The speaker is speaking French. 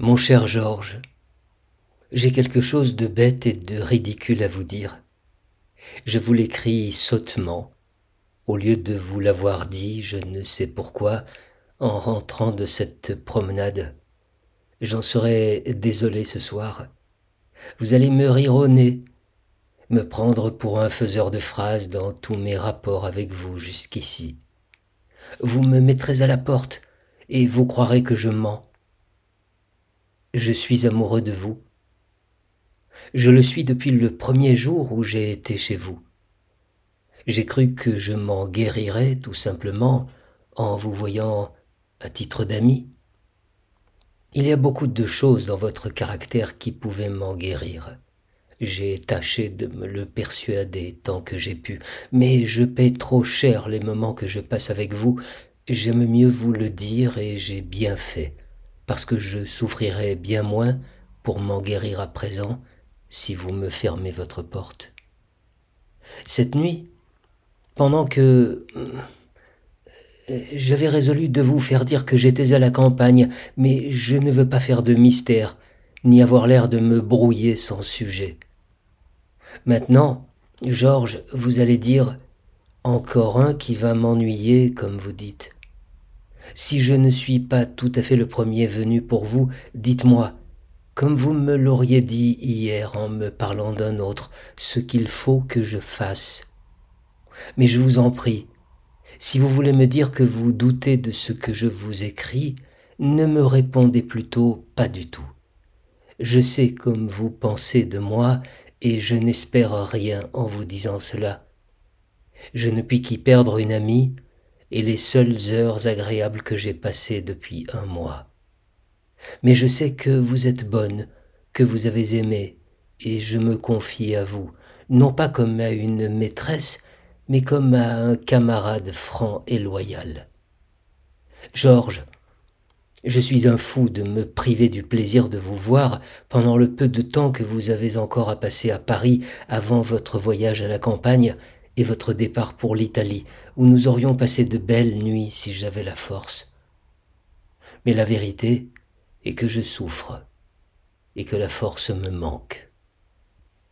Mon cher Georges, j'ai quelque chose de bête et de ridicule à vous dire. Je vous l'écris sottement, au lieu de vous l'avoir dit, je ne sais pourquoi, en rentrant de cette promenade. J'en serais désolé ce soir. Vous allez me rire au nez, me prendre pour un faiseur de phrases dans tous mes rapports avec vous jusqu'ici. Vous me mettrez à la porte, et vous croirez que je mens. Je suis amoureux de vous. Je le suis depuis le premier jour où j'ai été chez vous. J'ai cru que je m'en guérirais tout simplement en vous voyant à titre d'ami. Il y a beaucoup de choses dans votre caractère qui pouvaient m'en guérir. J'ai tâché de me le persuader tant que j'ai pu, mais je paie trop cher les moments que je passe avec vous. J'aime mieux vous le dire et j'ai bien fait parce que je souffrirai bien moins pour m'en guérir à présent si vous me fermez votre porte. Cette nuit, pendant que euh, j'avais résolu de vous faire dire que j'étais à la campagne, mais je ne veux pas faire de mystère, ni avoir l'air de me brouiller sans sujet. Maintenant, Georges, vous allez dire encore un qui va m'ennuyer, comme vous dites. Si je ne suis pas tout à fait le premier venu pour vous, dites-moi, comme vous me l'auriez dit hier en me parlant d'un autre, ce qu'il faut que je fasse. Mais je vous en prie, si vous voulez me dire que vous doutez de ce que je vous écris, ne me répondez plutôt pas du tout. Je sais comme vous pensez de moi, et je n'espère rien en vous disant cela. Je ne puis qu'y perdre une amie, et les seules heures agréables que j'ai passées depuis un mois. Mais je sais que vous êtes bonne, que vous avez aimé, et je me confie à vous, non pas comme à une maîtresse, mais comme à un camarade franc et loyal. Georges, je suis un fou de me priver du plaisir de vous voir pendant le peu de temps que vous avez encore à passer à Paris avant votre voyage à la campagne et votre départ pour l'Italie, où nous aurions passé de belles nuits si j'avais la force. Mais la vérité est que je souffre et que la force me manque.